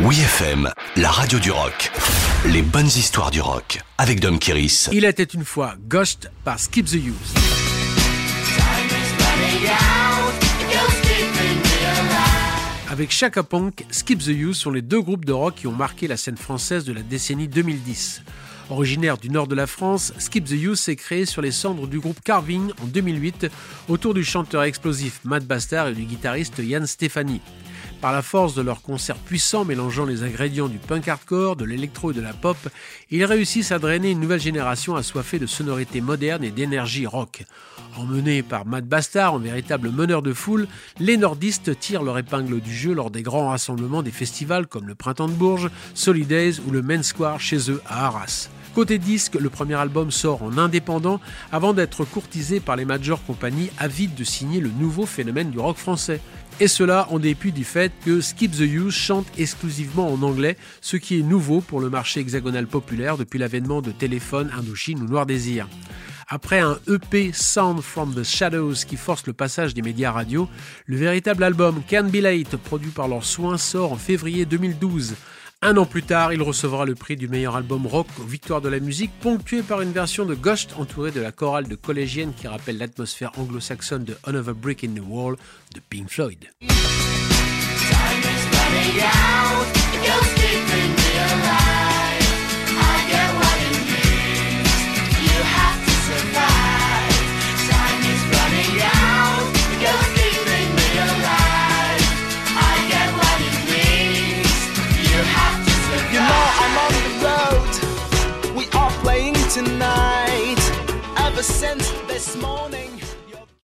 Oui FM, la radio du rock. Les bonnes histoires du rock avec Dom Kiris. Il était une fois Ghost par Skip the Use. Avec Chaka Punk, Skip the Use sont les deux groupes de rock qui ont marqué la scène française de la décennie 2010. Originaire du nord de la France, Skip the Use s'est créé sur les cendres du groupe Carving en 2008 autour du chanteur explosif Matt Bastard et du guitariste Yann Stefani. Par la force de leurs concerts puissants mélangeant les ingrédients du punk hardcore, de l'électro et de la pop, ils réussissent à drainer une nouvelle génération assoiffée de sonorités modernes et d'énergie rock. Emmenés par Matt Bastard en véritable meneur de foule, les nordistes tirent leur épingle du jeu lors des grands rassemblements des festivals comme le Printemps de Bourges, Solidays ou le Main Square chez eux à Arras. Côté disque, le premier album sort en indépendant avant d'être courtisé par les major compagnies avides de signer le nouveau phénomène du rock français. Et cela en dépit du fait que Skip the Use chante exclusivement en anglais, ce qui est nouveau pour le marché hexagonal populaire depuis l'avènement de Téléphone, Indochine ou Noir Désir. Après un EP Sound from the Shadows qui force le passage des médias radio, le véritable album Can Be Late, produit par leurs soins, sort en février 2012. Un an plus tard, il recevra le prix du meilleur album rock aux Victoires de la musique, ponctué par une version de Ghost entourée de la chorale de collégienne qui rappelle l'atmosphère anglo-saxonne de Another Brick in the Wall de Pink Floyd. Since this morning.